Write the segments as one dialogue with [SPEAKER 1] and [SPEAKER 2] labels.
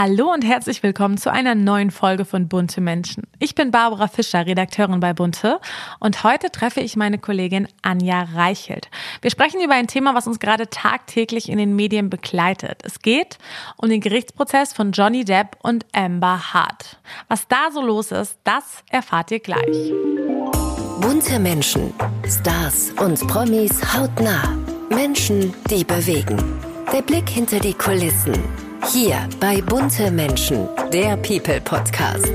[SPEAKER 1] Hallo und herzlich willkommen zu einer neuen Folge von Bunte Menschen. Ich bin Barbara Fischer, Redakteurin bei Bunte und heute treffe ich meine Kollegin Anja Reichelt. Wir sprechen über ein Thema, was uns gerade tagtäglich in den Medien begleitet. Es geht um den Gerichtsprozess von Johnny Depp und Amber Hart. Was da so los ist, das erfahrt ihr gleich.
[SPEAKER 2] Bunte Menschen, Stars und Promis hautnah. Menschen, die bewegen. Der Blick hinter die Kulissen hier bei Bunte Menschen, der People Podcast.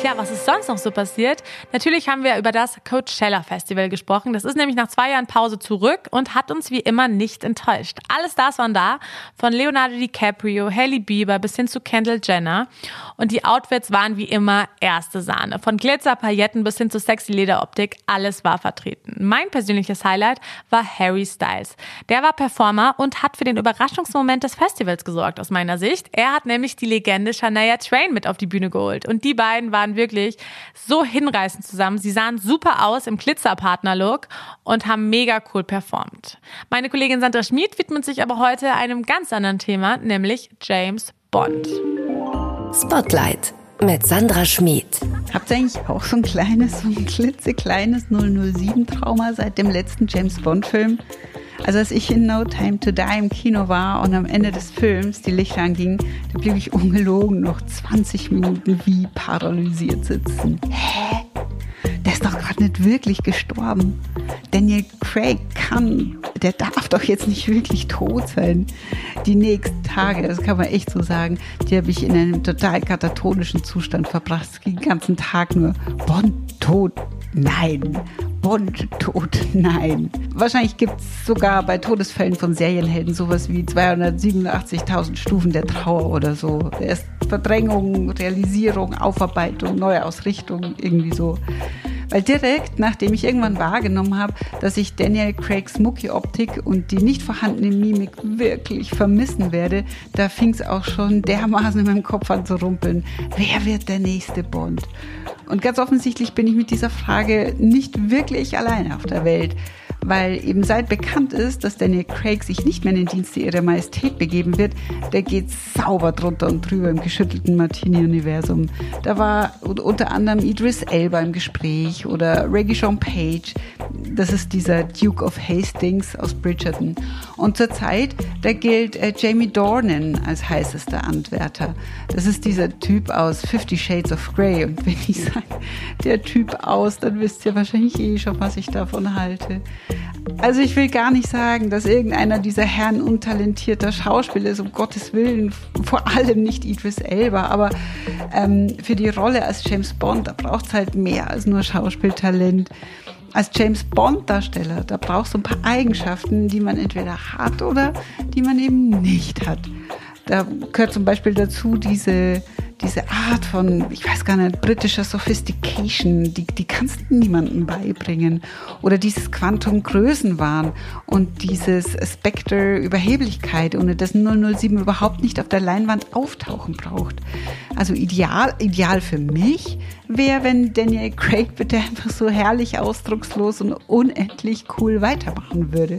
[SPEAKER 1] Tja, was ist sonst noch so passiert? Natürlich haben wir über das Coachella Festival gesprochen. Das ist nämlich nach zwei Jahren Pause zurück und hat uns wie immer nicht enttäuscht. Alle Stars waren da, von Leonardo DiCaprio, Hailey Bieber bis hin zu Kendall Jenner. Und die Outfits waren wie immer erste Sahne. Von Glitzer, Pailletten bis hin zu sexy Lederoptik, alles war vertreten. Mein persönliches Highlight war Harry Styles. Der war Performer und hat für den Überraschungsmoment des Festivals gesorgt, aus meiner Sicht. Er hat nämlich die Legende Shania Twain mit auf die Bühne geholt. Und die beiden waren wirklich so hinreißend zusammen. Sie sahen super aus im Glitzerpartner-Look und haben mega cool performt. Meine Kollegin Sandra Schmid widmet sich aber heute einem ganz anderen Thema, nämlich James Bond.
[SPEAKER 2] Spotlight mit Sandra Schmid.
[SPEAKER 3] Habt ihr eigentlich auch so ein kleines, so ein klitzekleines 007-Trauma seit dem letzten James Bond-Film? Also als ich in No Time to Die im Kino war und am Ende des Films die Lichter angingen, da blieb ich ungelogen noch 20 Minuten wie paralysiert sitzen. Hä? Der ist doch gerade nicht wirklich gestorben. Daniel Craig kann, der darf doch jetzt nicht wirklich tot sein. Die nächsten Tage, das kann man echt so sagen, die habe ich in einem total katatonischen Zustand verbracht. Den ganzen Tag nur Bond tot, nein. Bond tot, nein. Wahrscheinlich gibt es sogar bei Todesfällen von Serienhelden sowas wie 287.000 Stufen der Trauer oder so. Erst Verdrängung, Realisierung, Aufarbeitung, Neuausrichtung, irgendwie so. Weil direkt, nachdem ich irgendwann wahrgenommen habe, dass ich Daniel Craigs Mucki-Optik und die nicht vorhandene Mimik wirklich vermissen werde, da fing es auch schon dermaßen in meinem Kopf an zu rumpeln. Wer wird der nächste Bond? Und ganz offensichtlich bin ich mit dieser Frage nicht wirklich alleine auf der Welt weil eben seit bekannt ist, dass Daniel Craig sich nicht mehr in den Dienste ihrer Majestät begeben wird, der geht sauber drunter und drüber im geschüttelten Martini-Universum. Da war unter anderem Idris Elba im Gespräch oder Reggie Sean Page, das ist dieser Duke of Hastings aus Bridgerton. Und zurzeit, da gilt äh, Jamie Dornan als heißester Antwärter. Das ist dieser Typ aus Fifty Shades of Grey. Und wenn ich sage, der Typ aus, dann wisst ihr wahrscheinlich eh schon, was ich davon halte. Also ich will gar nicht sagen, dass irgendeiner dieser Herren untalentierter Schauspieler ist, um Gottes Willen, vor allem nicht Idris Elba, aber ähm, für die Rolle als James Bond, da braucht es halt mehr als nur Schauspieltalent. Als James Bond-Darsteller, da braucht es so ein paar Eigenschaften, die man entweder hat oder die man eben nicht hat. Da gehört zum Beispiel dazu diese diese Art von, ich weiß gar nicht, britischer Sophistication, die, die kannst du niemandem beibringen. Oder dieses Quantum Größenwahn und dieses Spectre Überheblichkeit, ohne das 007 überhaupt nicht auf der Leinwand auftauchen braucht. Also ideal, ideal für mich wäre, wenn Daniel Craig bitte einfach so herrlich ausdruckslos und unendlich cool weitermachen würde.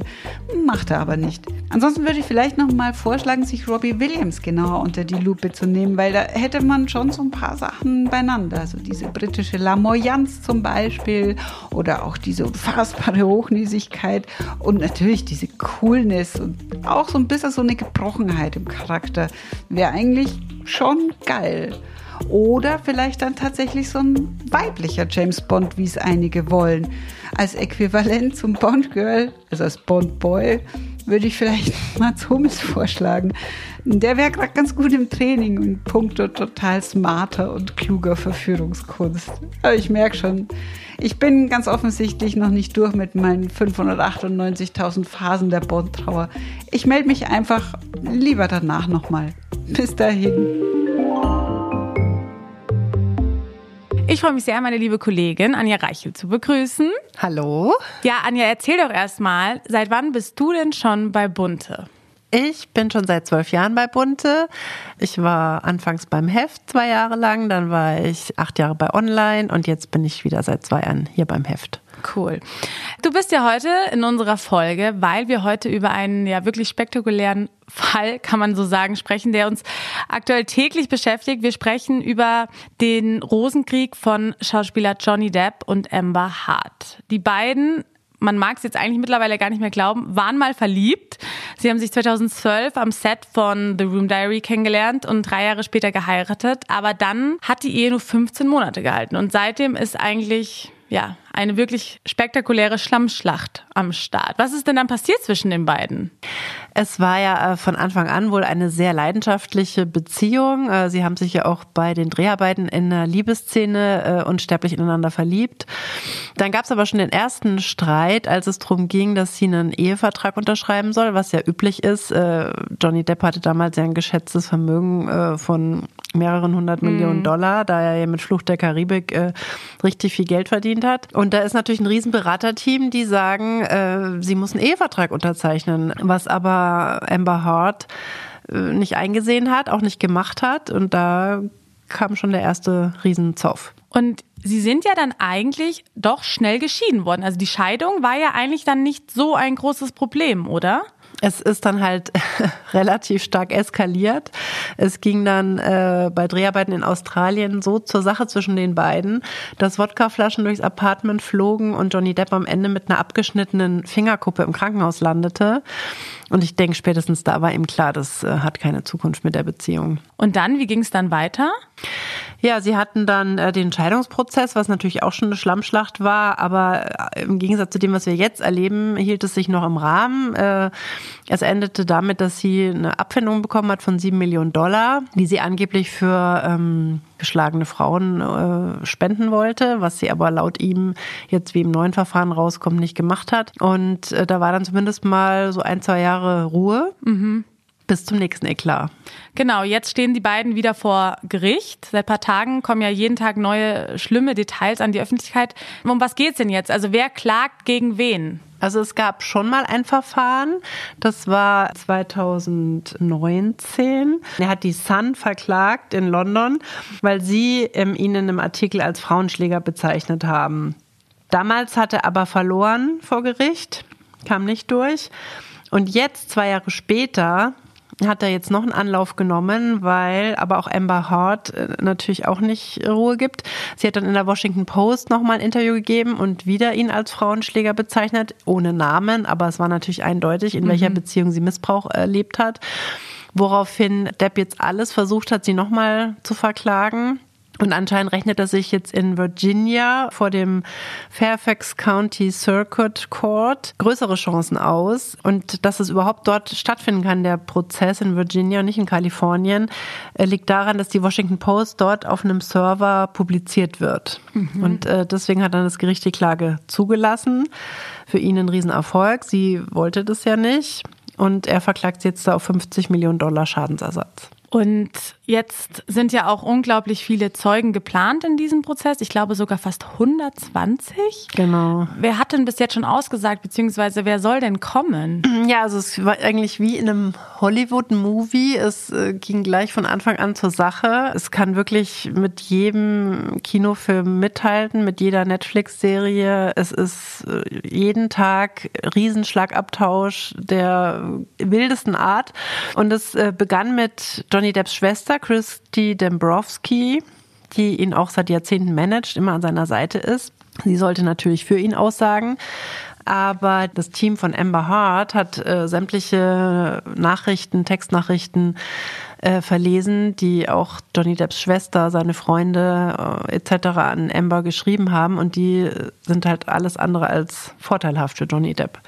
[SPEAKER 3] Macht er aber nicht. Ansonsten würde ich vielleicht noch mal vorschlagen, sich Robbie Williams genauer unter die Lupe zu nehmen, weil da hätte man schon so ein paar Sachen beieinander. Also diese britische Lamoyanz zum Beispiel oder auch diese unfassbare Hochnäsigkeit und natürlich diese Coolness und auch so ein bisschen so eine Gebrochenheit im Charakter wäre eigentlich schon geil. Oder vielleicht dann tatsächlich so ein weiblicher James Bond, wie es einige wollen. Als Äquivalent zum Bond Girl, also als Bond Boy, würde ich vielleicht Mats Hummels vorschlagen. Der wäre gerade ganz gut im Training und puncto total smarter und kluger Verführungskunst. Aber ich merke schon, ich bin ganz offensichtlich noch nicht durch mit meinen 598.000 Phasen der Bond-Trauer. Ich melde mich einfach lieber danach nochmal. Bis dahin.
[SPEAKER 1] Ich freue mich sehr, meine liebe Kollegin Anja Reichel zu begrüßen.
[SPEAKER 4] Hallo.
[SPEAKER 1] Ja, Anja, erzähl doch erstmal, seit wann bist du denn schon bei Bunte?
[SPEAKER 4] Ich bin schon seit zwölf Jahren bei Bunte. Ich war anfangs beim Heft zwei Jahre lang, dann war ich acht Jahre bei Online und jetzt bin ich wieder seit zwei Jahren hier beim Heft.
[SPEAKER 1] Cool. Du bist ja heute in unserer Folge, weil wir heute über einen ja wirklich spektakulären Fall, kann man so sagen, sprechen, der uns aktuell täglich beschäftigt. Wir sprechen über den Rosenkrieg von Schauspieler Johnny Depp und Amber Hart. Die beiden man mag es jetzt eigentlich mittlerweile gar nicht mehr glauben, waren mal verliebt. Sie haben sich 2012 am Set von The Room Diary kennengelernt und drei Jahre später geheiratet. Aber dann hat die Ehe nur 15 Monate gehalten. Und seitdem ist eigentlich ja, eine wirklich spektakuläre Schlammschlacht am Start. Was ist denn dann passiert zwischen den beiden?
[SPEAKER 4] Es war ja äh, von Anfang an wohl eine sehr leidenschaftliche Beziehung. Äh, sie haben sich ja auch bei den Dreharbeiten in der Liebesszene äh, unsterblich ineinander verliebt. Dann gab es aber schon den ersten Streit, als es darum ging, dass sie einen Ehevertrag unterschreiben soll, was ja üblich ist. Johnny Depp hatte damals ja ein geschätztes Vermögen von mehreren hundert Millionen mhm. Dollar, da er ja mit Flucht der Karibik richtig viel Geld verdient hat. Und da ist natürlich ein riesen Beraterteam, die sagen, sie muss einen Ehevertrag unterzeichnen, was aber Amber Hart äh, nicht eingesehen hat, auch nicht gemacht hat. Und da kam schon der erste Riesenzoff.
[SPEAKER 1] Und Sie sind ja dann eigentlich doch schnell geschieden worden. Also die Scheidung war ja eigentlich dann nicht so ein großes Problem, oder?
[SPEAKER 4] Es ist dann halt relativ stark eskaliert. Es ging dann äh, bei Dreharbeiten in Australien so zur Sache zwischen den beiden, dass Wodkaflaschen durchs Apartment flogen und Johnny Depp am Ende mit einer abgeschnittenen Fingerkuppe im Krankenhaus landete. Und ich denke, spätestens da war ihm klar, das äh, hat keine Zukunft mit der Beziehung.
[SPEAKER 1] Und dann, wie ging es dann weiter?
[SPEAKER 4] Ja, sie hatten dann äh, den Scheidungsprozess, was natürlich auch schon eine Schlammschlacht war, aber äh, im Gegensatz zu dem, was wir jetzt erleben, hielt es sich noch im Rahmen. Äh, es endete damit, dass sie eine Abfindung bekommen hat von sieben Millionen Dollar, die sie angeblich für ähm, geschlagene Frauen äh, spenden wollte, was sie aber laut ihm jetzt wie im neuen Verfahren rauskommt, nicht gemacht hat. Und äh, da war dann zumindest mal so ein, zwei Jahre Ruhe. Mhm bis zum nächsten Eklat.
[SPEAKER 1] Genau, jetzt stehen die beiden wieder vor Gericht. Seit ein paar Tagen kommen ja jeden Tag neue schlimme Details an die Öffentlichkeit. Um was geht's denn jetzt? Also wer klagt gegen wen?
[SPEAKER 4] Also es gab schon mal ein Verfahren, das war 2019. Er hat die Sun verklagt in London, weil sie ähm, ihn in einem Artikel als Frauenschläger bezeichnet haben. Damals hat er aber verloren vor Gericht, kam nicht durch. Und jetzt, zwei Jahre später, hat er jetzt noch einen Anlauf genommen, weil aber auch Amber Hart äh, natürlich auch nicht Ruhe gibt. Sie hat dann in der Washington Post nochmal ein Interview gegeben und wieder ihn als Frauenschläger bezeichnet, ohne Namen, aber es war natürlich eindeutig, in welcher mhm. Beziehung sie Missbrauch erlebt hat. Woraufhin Depp jetzt alles versucht hat, sie nochmal zu verklagen. Und anscheinend rechnet er sich jetzt in Virginia vor dem Fairfax County Circuit Court größere Chancen aus. Und dass es überhaupt dort stattfinden kann, der Prozess in Virginia und nicht in Kalifornien, äh, liegt daran, dass die Washington Post dort auf einem Server publiziert wird. Mhm. Und äh, deswegen hat dann das Gericht die Klage zugelassen. Für ihn ein Riesenerfolg. Sie wollte das ja nicht. Und er verklagt sie jetzt da auf 50 Millionen Dollar Schadensersatz.
[SPEAKER 1] Und jetzt sind ja auch unglaublich viele Zeugen geplant in diesem Prozess. Ich glaube sogar fast 120.
[SPEAKER 4] Genau.
[SPEAKER 1] Wer hat denn bis jetzt schon ausgesagt, beziehungsweise wer soll denn kommen?
[SPEAKER 4] Ja, also es war eigentlich wie in einem Hollywood-Movie. Es äh, ging gleich von Anfang an zur Sache. Es kann wirklich mit jedem Kinofilm mithalten, mit jeder Netflix-Serie. Es ist äh, jeden Tag Riesenschlagabtausch der wildesten Art. Und es äh, begann mit John Johnny Depps Schwester Christy Dembrowski, die ihn auch seit Jahrzehnten managt, immer an seiner Seite ist. Sie sollte natürlich für ihn aussagen. Aber das Team von Amber Hart hat äh, sämtliche Nachrichten, Textnachrichten äh, verlesen, die auch Johnny Depps Schwester, seine Freunde äh, etc. an Amber geschrieben haben. Und die sind halt alles andere als vorteilhaft für Johnny Depp.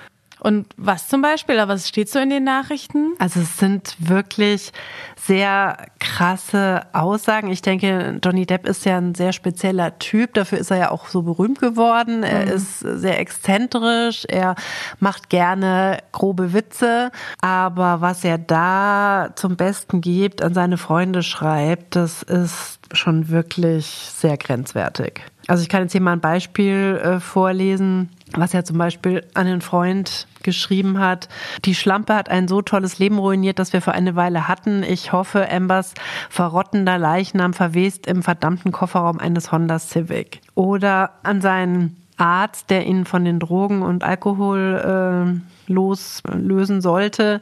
[SPEAKER 1] Und was zum Beispiel? was steht so in den Nachrichten?
[SPEAKER 4] Also es sind wirklich sehr krasse Aussagen. Ich denke, Johnny Depp ist ja ein sehr spezieller Typ. Dafür ist er ja auch so berühmt geworden. Er mhm. ist sehr exzentrisch. Er macht gerne grobe Witze. Aber was er da zum Besten gibt, an seine Freunde schreibt, das ist schon wirklich sehr grenzwertig. Also ich kann jetzt hier mal ein Beispiel äh, vorlesen, was er zum Beispiel an den Freund geschrieben hat. Die Schlampe hat ein so tolles Leben ruiniert, das wir für eine Weile hatten. Ich hoffe, Ambers verrottender Leichnam verwest im verdammten Kofferraum eines Honda Civic. Oder an seinen Arzt, der ihn von den Drogen und Alkohol äh, loslösen sollte,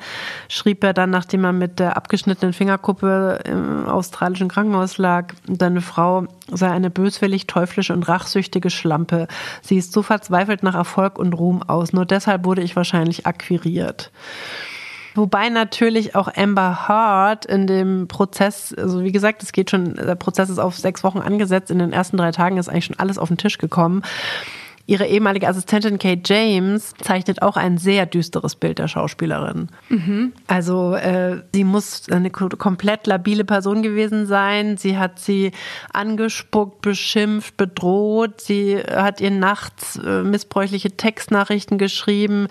[SPEAKER 4] schrieb er dann, nachdem er mit der abgeschnittenen Fingerkuppe im australischen Krankenhaus lag, seine Frau sei eine böswillig, teuflische und rachsüchtige Schlampe. Sie ist so verzweifelt nach Erfolg und Ruhm aus. Nur deshalb wurde ich wahrscheinlich akquiriert. Wobei natürlich auch Amber Heard in dem Prozess, also wie gesagt, es geht schon, der Prozess ist auf sechs Wochen angesetzt. In den ersten drei Tagen ist eigentlich schon alles auf den Tisch gekommen. Ihre ehemalige Assistentin Kate James zeichnet auch ein sehr düsteres Bild der Schauspielerin. Mhm. Also äh, sie muss eine komplett labile Person gewesen sein. Sie hat sie angespuckt, beschimpft, bedroht. Sie hat ihr nachts äh, missbräuchliche Textnachrichten geschrieben.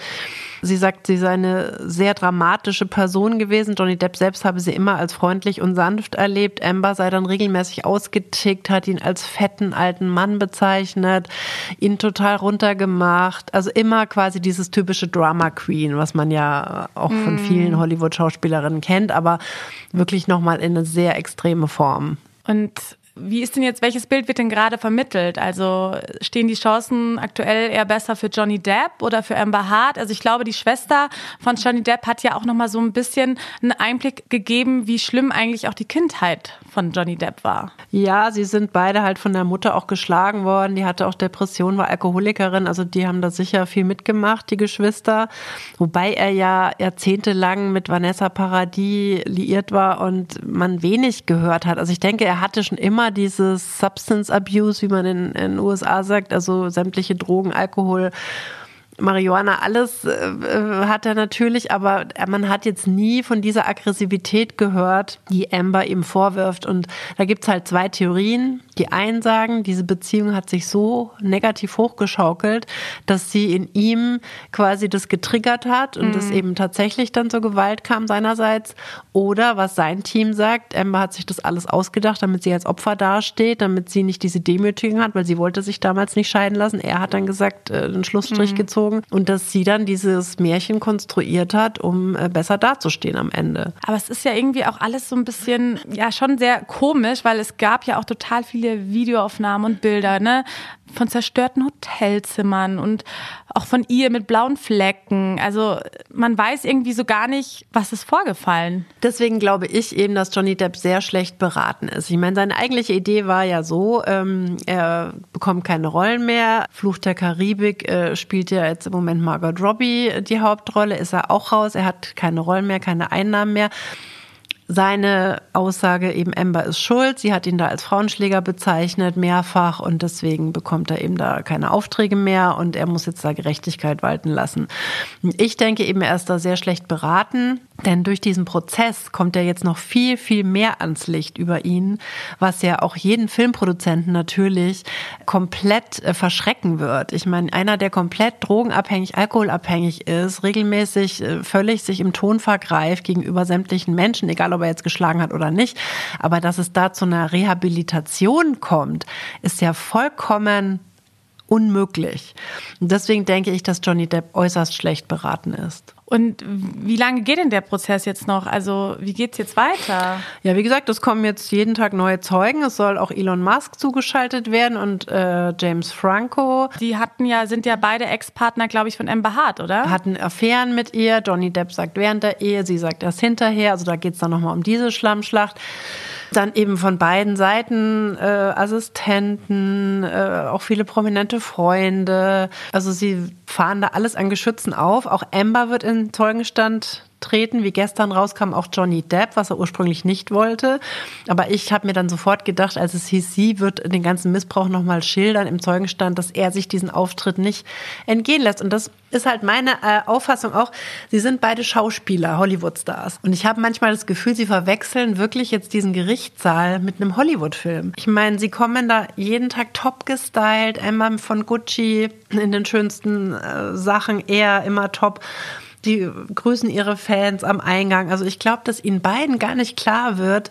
[SPEAKER 4] Sie sagt, sie sei eine sehr dramatische Person gewesen. Johnny Depp selbst habe sie immer als freundlich und sanft erlebt. Amber sei dann regelmäßig ausgetickt, hat ihn als fetten alten Mann bezeichnet, ihn total runtergemacht. Also immer quasi dieses typische Drama Queen, was man ja auch von mm. vielen Hollywood-Schauspielerinnen kennt, aber wirklich nochmal in eine sehr extreme Form.
[SPEAKER 1] Und wie ist denn jetzt, welches Bild wird denn gerade vermittelt? Also stehen die Chancen aktuell eher besser für Johnny Depp oder für Amber Hart? Also ich glaube, die Schwester von Johnny Depp hat ja auch noch mal so ein bisschen einen Einblick gegeben, wie schlimm eigentlich auch die Kindheit von Johnny Depp war.
[SPEAKER 4] Ja, sie sind beide halt von der Mutter auch geschlagen worden. Die hatte auch Depression, war Alkoholikerin. Also die haben da sicher viel mitgemacht, die Geschwister. Wobei er ja jahrzehntelang mit Vanessa Paradis liiert war und man wenig gehört hat. Also ich denke, er hatte schon immer dieses Substance Abuse, wie man in den USA sagt, also sämtliche Drogen, Alkohol Marihuana, alles äh, äh, hat er natürlich, aber man hat jetzt nie von dieser Aggressivität gehört, die Amber ihm vorwirft. Und da gibt es halt zwei Theorien. Die einen sagen, diese Beziehung hat sich so negativ hochgeschaukelt, dass sie in ihm quasi das getriggert hat und es mhm. eben tatsächlich dann zur Gewalt kam seinerseits. Oder was sein Team sagt, Amber hat sich das alles ausgedacht, damit sie als Opfer dasteht, damit sie nicht diese Demütigung hat, weil sie wollte sich damals nicht scheiden lassen. Er hat dann gesagt, äh, einen Schlussstrich mhm. gezogen und dass sie dann dieses Märchen konstruiert hat, um äh, besser dazustehen am Ende.
[SPEAKER 1] Aber es ist ja irgendwie auch alles so ein bisschen, ja, schon sehr komisch, weil es gab ja auch total viele Videoaufnahmen und Bilder, ne? von zerstörten Hotelzimmern und auch von ihr mit blauen Flecken. Also man weiß irgendwie so gar nicht, was ist vorgefallen.
[SPEAKER 4] Deswegen glaube ich eben, dass Johnny Depp sehr schlecht beraten ist. Ich meine, seine eigentliche Idee war ja so, ähm, er bekommt keine Rollen mehr. Fluch der Karibik äh, spielt ja jetzt im Moment Margot Robbie die Hauptrolle, ist er auch raus. Er hat keine Rollen mehr, keine Einnahmen mehr seine Aussage eben Amber ist schuld. Sie hat ihn da als Frauenschläger bezeichnet, mehrfach, und deswegen bekommt er eben da keine Aufträge mehr und er muss jetzt da Gerechtigkeit walten lassen. Ich denke eben, er ist da sehr schlecht beraten. Denn durch diesen Prozess kommt er jetzt noch viel, viel mehr ans Licht über ihn, was ja auch jeden Filmproduzenten natürlich komplett äh, verschrecken wird. Ich meine, einer, der komplett drogenabhängig, alkoholabhängig ist, regelmäßig äh, völlig sich im Ton vergreift gegenüber sämtlichen Menschen, egal ob er jetzt geschlagen hat oder nicht, aber dass es da zu einer Rehabilitation kommt, ist ja vollkommen unmöglich. Und deswegen denke ich, dass Johnny Depp äußerst schlecht beraten ist.
[SPEAKER 1] Und wie lange geht denn der Prozess jetzt noch? Also wie geht es jetzt weiter?
[SPEAKER 4] Ja, wie gesagt, es kommen jetzt jeden Tag neue Zeugen. Es soll auch Elon Musk zugeschaltet werden und äh, James Franco.
[SPEAKER 1] Die hatten ja, sind ja beide Ex-Partner, glaube ich, von Amber Hart, oder?
[SPEAKER 4] Hatten Affären mit ihr. Johnny Depp sagt während der Ehe, sie sagt erst hinterher. Also da geht es dann nochmal um diese Schlammschlacht. Dann eben von beiden Seiten äh, Assistenten, äh, auch viele prominente Freunde. Also sie fahren da alles an Geschützen auf. Auch Amber wird in Zeugenstand treten, wie gestern rauskam, auch Johnny Depp, was er ursprünglich nicht wollte. Aber ich habe mir dann sofort gedacht, als es hieß, sie wird den ganzen Missbrauch nochmal schildern im Zeugenstand, dass er sich diesen Auftritt nicht entgehen lässt. Und das ist halt meine äh, Auffassung auch. Sie sind beide Schauspieler, Hollywood-Stars. Und ich habe manchmal das Gefühl, sie verwechseln wirklich jetzt diesen Gerichtssaal mit einem Hollywood-Film. Ich meine, sie kommen da jeden Tag top gestylt, Emma von Gucci in den schönsten äh, Sachen, er immer top die grüßen ihre Fans am Eingang. Also ich glaube, dass ihnen beiden gar nicht klar wird,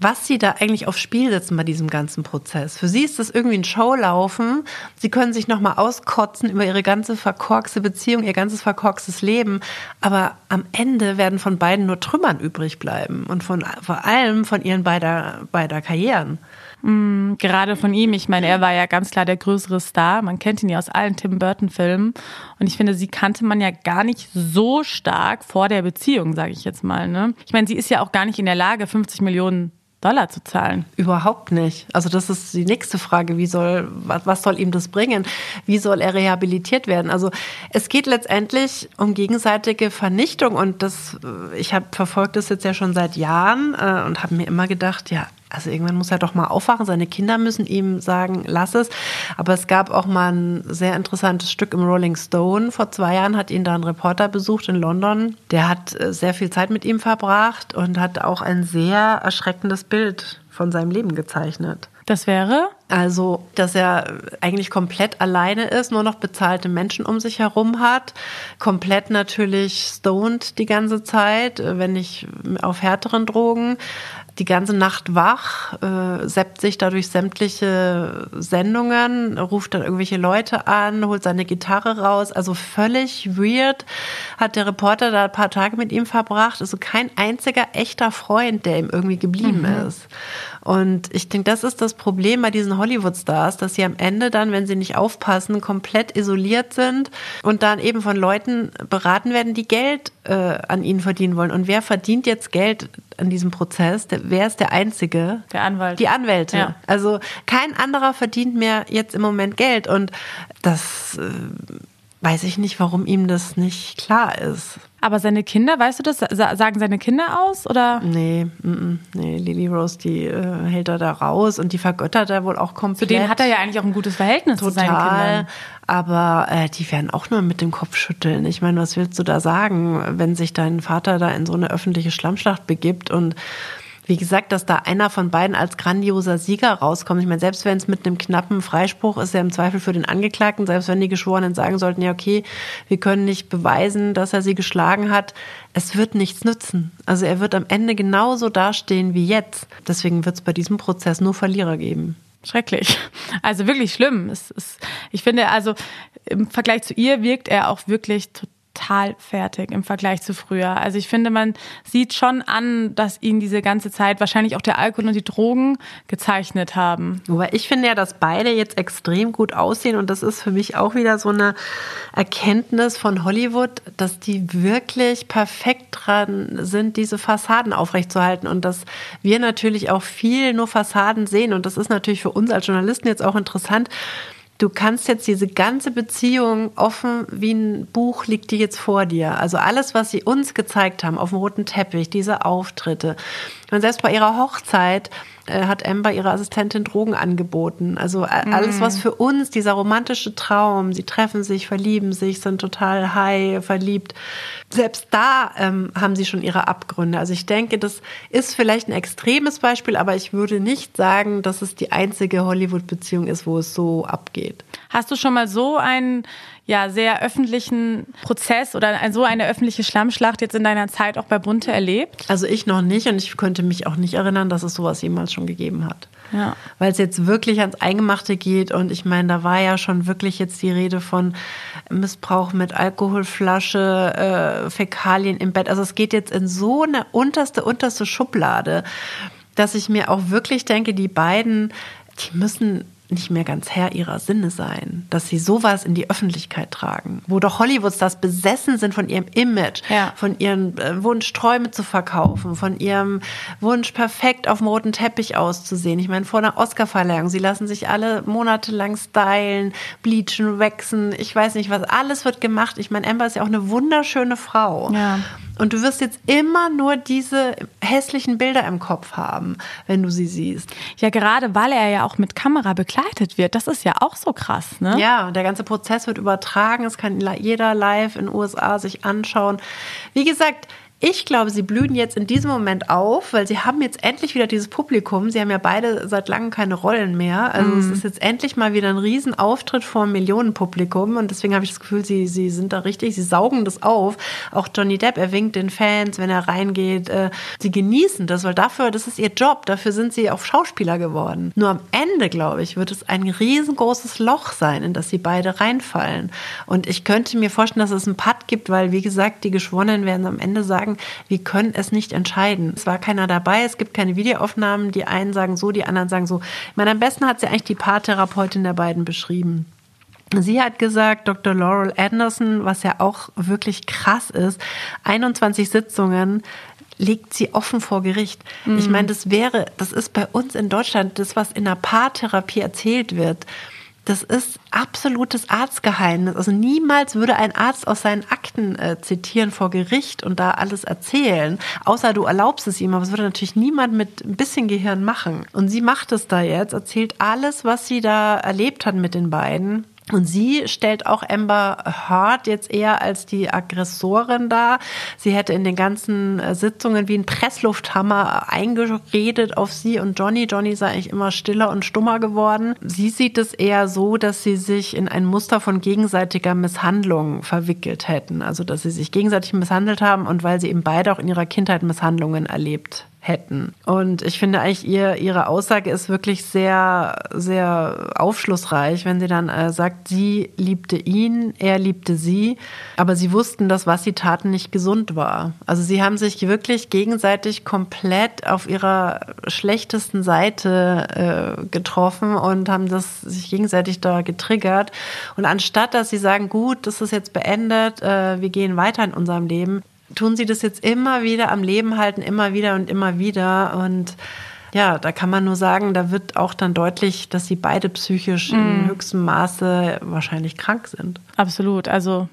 [SPEAKER 4] was sie da eigentlich aufs Spiel setzen bei diesem ganzen Prozess. Für sie ist das irgendwie ein Showlaufen. Sie können sich nochmal auskotzen über ihre ganze verkorkste Beziehung, ihr ganzes verkorkstes Leben. Aber am Ende werden von beiden nur Trümmern übrig bleiben und von, vor allem von ihren beider, beider Karrieren.
[SPEAKER 1] Mm, gerade von ihm, ich meine, er war ja ganz klar der größere Star. Man kennt ihn ja aus allen Tim Burton-Filmen. Und ich finde, sie kannte man ja gar nicht so stark vor der Beziehung, sage ich jetzt mal. Ne? Ich meine, sie ist ja auch gar nicht in der Lage, 50 Millionen Dollar zu zahlen.
[SPEAKER 4] Überhaupt nicht. Also das ist die nächste Frage. Wie soll, was, soll ihm das bringen? Wie soll er rehabilitiert werden? Also es geht letztendlich um gegenseitige Vernichtung und das, ich habe verfolgt das jetzt ja schon seit Jahren äh, und habe mir immer gedacht, ja, also irgendwann muss er doch mal aufwachen. Seine Kinder müssen ihm sagen, lass es. Aber es gab auch mal ein sehr interessantes Stück im Rolling Stone. Vor zwei Jahren hat ihn da ein Reporter besucht in London. Der hat äh, sehr viel Zeit mit ihm verbracht und hat auch ein sehr erschreckendes Bild von seinem Leben gezeichnet.
[SPEAKER 1] Das wäre?
[SPEAKER 4] Also, dass er eigentlich komplett alleine ist, nur noch bezahlte Menschen um sich herum hat, komplett natürlich stoned die ganze Zeit, äh, wenn nicht auf härteren Drogen, die ganze Nacht wach, äh, seppt sich dadurch sämtliche Sendungen, ruft dann irgendwelche Leute an, holt seine Gitarre raus. Also völlig weird hat der Reporter da ein paar Tage mit ihm verbracht. Also kein einziger echter Freund, der ihm irgendwie geblieben mhm. ist. Und ich denke, das ist das Problem bei diesen Hollywood-Stars, dass sie am Ende dann, wenn sie nicht aufpassen, komplett isoliert sind und dann eben von Leuten beraten werden, die Geld äh, an ihnen verdienen wollen. Und wer verdient jetzt Geld an diesem Prozess? Der, wer ist der Einzige?
[SPEAKER 1] Der Anwalt.
[SPEAKER 4] Die Anwälte. Ja. Also kein anderer verdient mehr jetzt im Moment Geld. Und das äh, weiß ich nicht, warum ihm das nicht klar ist.
[SPEAKER 1] Aber seine Kinder, weißt du das? Sagen seine Kinder aus oder?
[SPEAKER 4] Nee, m -m, nee, Lily Rose, die äh, hält er da raus und die vergöttert er wohl auch komplett.
[SPEAKER 1] Zu denen hat er ja eigentlich auch ein gutes Verhältnis
[SPEAKER 4] Total,
[SPEAKER 1] zu seinen Kindern.
[SPEAKER 4] Aber äh, die werden auch nur mit dem Kopf schütteln. Ich meine, was willst du da sagen, wenn sich dein Vater da in so eine öffentliche Schlammschlacht begibt und wie gesagt, dass da einer von beiden als grandioser Sieger rauskommt. Ich meine, selbst wenn es mit einem knappen Freispruch ist, ja im Zweifel für den Angeklagten, selbst wenn die Geschworenen sagen sollten, ja, okay, wir können nicht beweisen, dass er sie geschlagen hat, es wird nichts nützen. Also er wird am Ende genauso dastehen wie jetzt. Deswegen wird es bei diesem Prozess nur Verlierer geben.
[SPEAKER 1] Schrecklich. Also wirklich schlimm. Es ist, ich finde, also im Vergleich zu ihr wirkt er auch wirklich total fertig im Vergleich zu früher. Also ich finde, man sieht schon an, dass ihn diese ganze Zeit wahrscheinlich auch der Alkohol und die Drogen gezeichnet haben.
[SPEAKER 4] Wobei ich finde ja, dass beide jetzt extrem gut aussehen und das ist für mich auch wieder so eine Erkenntnis von Hollywood, dass die wirklich perfekt dran sind, diese Fassaden aufrechtzuerhalten und dass wir natürlich auch viel nur Fassaden sehen und das ist natürlich für uns als Journalisten jetzt auch interessant, du kannst jetzt diese ganze Beziehung offen wie ein Buch liegt die jetzt vor dir. Also alles, was sie uns gezeigt haben auf dem roten Teppich, diese Auftritte. Und selbst bei ihrer Hochzeit äh, hat Amber ihrer Assistentin Drogen angeboten. Also äh, alles, was für uns, dieser romantische Traum, sie treffen sich, verlieben sich, sind total high, verliebt. Selbst da ähm, haben sie schon ihre Abgründe. Also ich denke, das ist vielleicht ein extremes Beispiel, aber ich würde nicht sagen, dass es die einzige Hollywood-Beziehung ist, wo es so abgeht.
[SPEAKER 1] Hast du schon mal so einen ja sehr öffentlichen Prozess oder so eine öffentliche Schlammschlacht jetzt in deiner Zeit auch bei Bunte erlebt?
[SPEAKER 4] Also ich noch nicht und ich könnte mich auch nicht erinnern, dass es sowas jemals schon gegeben hat. Ja. Weil es jetzt wirklich ans Eingemachte geht und ich meine, da war ja schon wirklich jetzt die Rede von Missbrauch mit Alkoholflasche, äh, Fäkalien im Bett. Also es geht jetzt in so eine unterste, unterste Schublade, dass ich mir auch wirklich denke, die beiden, die müssen nicht mehr ganz Herr ihrer Sinne sein, dass sie sowas in die Öffentlichkeit tragen, wo doch Hollywoods besessen sind von ihrem Image, ja. von ihrem äh, Wunsch, Träume zu verkaufen, von ihrem Wunsch, perfekt auf dem roten Teppich auszusehen. Ich meine, vor einer Oscarverleihung, sie lassen sich alle monatelang stylen, bleachen, waxen, ich weiß nicht was, alles wird gemacht. Ich meine, Amber ist ja auch eine wunderschöne Frau. Ja. Und du wirst jetzt immer nur diese hässlichen Bilder im Kopf haben, wenn du sie siehst.
[SPEAKER 1] Ja, gerade weil er ja auch mit Kamera begleitet wird. Das ist ja auch so krass, ne?
[SPEAKER 4] Ja, der ganze Prozess wird übertragen. Es kann jeder live in den USA sich anschauen. Wie gesagt, ich glaube, sie blühen jetzt in diesem Moment auf, weil sie haben jetzt endlich wieder dieses Publikum. Sie haben ja beide seit langem keine Rollen mehr. Also mm. es ist jetzt endlich mal wieder ein Riesenauftritt vor einem Millionenpublikum. Und deswegen habe ich das Gefühl, sie, sie sind da richtig, sie saugen das auf. Auch Johnny Depp, er winkt den Fans, wenn er reingeht. Äh, sie genießen das, weil dafür, das ist ihr Job. Dafür sind sie auch Schauspieler geworden. Nur am Ende, glaube ich, wird es ein riesengroßes Loch sein, in das sie beide reinfallen. Und ich könnte mir vorstellen, dass es einen Putt gibt, weil, wie gesagt, die Geschworenen werden am Ende sagen, sagen, wir können es nicht entscheiden. Es war keiner dabei, es gibt keine Videoaufnahmen, die einen sagen so, die anderen sagen so. Ich meine, am besten hat sie eigentlich die Paartherapeutin der beiden beschrieben. Sie hat gesagt, Dr. Laurel Anderson, was ja auch wirklich krass ist, 21 Sitzungen legt sie offen vor Gericht. Mhm. Ich meine, das wäre, das ist bei uns in Deutschland das, was in der Paartherapie erzählt wird. Das ist absolutes Arztgeheimnis. Also niemals würde ein Arzt aus seinen Akten äh, zitieren vor Gericht und da alles erzählen, außer du erlaubst es ihm. Aber es würde natürlich niemand mit ein bisschen Gehirn machen. Und sie macht es da jetzt, erzählt alles, was sie da erlebt hat mit den beiden. Und sie stellt auch Amber Hart jetzt eher als die Aggressorin dar. Sie hätte in den ganzen äh, Sitzungen wie ein Presslufthammer eingeredet auf sie und Johnny. Johnny sei eigentlich immer stiller und stummer geworden. Sie sieht es eher so, dass sie sich in ein Muster von gegenseitiger Misshandlung verwickelt hätten. Also, dass sie sich gegenseitig misshandelt haben und weil sie eben beide auch in ihrer Kindheit Misshandlungen erlebt hätten. Und ich finde eigentlich, ihr, ihre Aussage ist wirklich sehr, sehr aufschlussreich, wenn sie dann äh, sagt, sie liebte ihn, er liebte sie, aber sie wussten, dass was sie taten nicht gesund war. Also sie haben sich wirklich gegenseitig komplett auf ihrer schlechtesten Seite äh, getroffen und haben das sich gegenseitig da getriggert. Und anstatt, dass sie sagen, gut, das ist jetzt beendet, äh, wir gehen weiter in unserem Leben, tun sie das jetzt immer wieder am Leben halten, immer wieder und immer wieder. Und ja, da kann man nur sagen, da wird auch dann deutlich, dass sie beide psychisch mm. in höchstem Maße wahrscheinlich krank sind.
[SPEAKER 1] Absolut. Also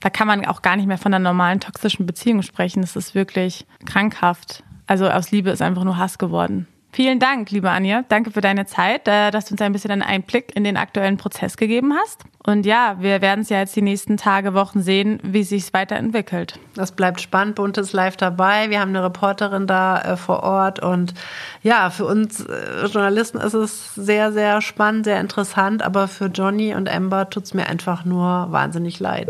[SPEAKER 1] da kann man auch gar nicht mehr von einer normalen toxischen Beziehung sprechen. Das ist wirklich krankhaft. Also aus Liebe ist einfach nur Hass geworden. Vielen Dank, liebe Anja. Danke für deine Zeit, äh, dass du uns ein bisschen einen Einblick in den aktuellen Prozess gegeben hast. Und ja, wir werden es ja jetzt die nächsten Tage, Wochen sehen, wie sich weiterentwickelt.
[SPEAKER 4] Das bleibt spannend. Buntes live dabei. Wir haben eine Reporterin da äh, vor Ort. Und ja, für uns äh, Journalisten ist es sehr, sehr spannend, sehr interessant. Aber für Johnny und Amber tut es mir einfach nur wahnsinnig leid.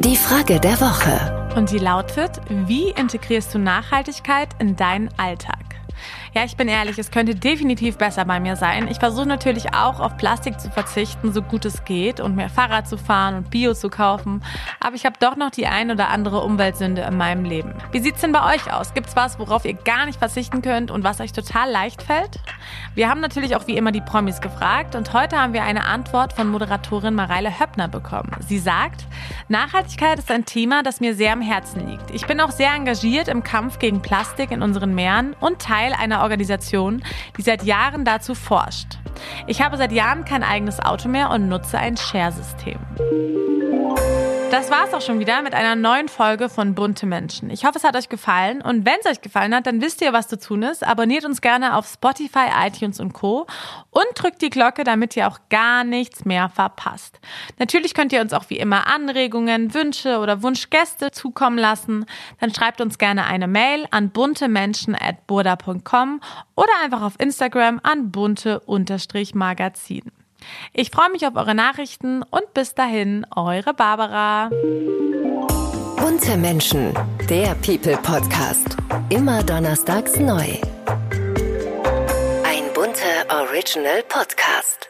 [SPEAKER 2] Die Frage der Woche.
[SPEAKER 1] Und die lautet, wie integrierst du Nachhaltigkeit in deinen Alltag? Ja, ich bin ehrlich, es könnte definitiv besser bei mir sein. Ich versuche natürlich auch auf Plastik zu verzichten, so gut es geht und mehr Fahrrad zu fahren und Bio zu kaufen. Aber ich habe doch noch die ein oder andere Umweltsünde in meinem Leben. Wie sieht's denn bei euch aus? Gibt's was, worauf ihr gar nicht verzichten könnt und was euch total leicht fällt? Wir haben natürlich auch wie immer die Promis gefragt und heute haben wir eine Antwort von Moderatorin Mareile Höppner bekommen. Sie sagt, Nachhaltigkeit ist ein Thema, das mir sehr am Herzen liegt. Ich bin auch sehr engagiert im Kampf gegen Plastik in unseren Meeren und Teil einer Organisation, die seit Jahren dazu forscht. Ich habe seit Jahren kein eigenes Auto mehr und nutze ein Share-System. Das war's auch schon wieder mit einer neuen Folge von Bunte Menschen. Ich hoffe, es hat euch gefallen. Und wenn es euch gefallen hat, dann wisst ihr, was zu tun ist. Abonniert uns gerne auf Spotify, iTunes und Co. Und drückt die Glocke, damit ihr auch gar nichts mehr verpasst. Natürlich könnt ihr uns auch wie immer Anregungen, Wünsche oder Wunschgäste zukommen lassen. Dann schreibt uns gerne eine Mail an buntemenschen.burda.com oder einfach auf Instagram an bunte-magazin. Ich freue mich auf eure Nachrichten und bis dahin, eure Barbara.
[SPEAKER 2] Bunte Menschen, der People Podcast. Immer donnerstags neu. Ein bunter Original Podcast.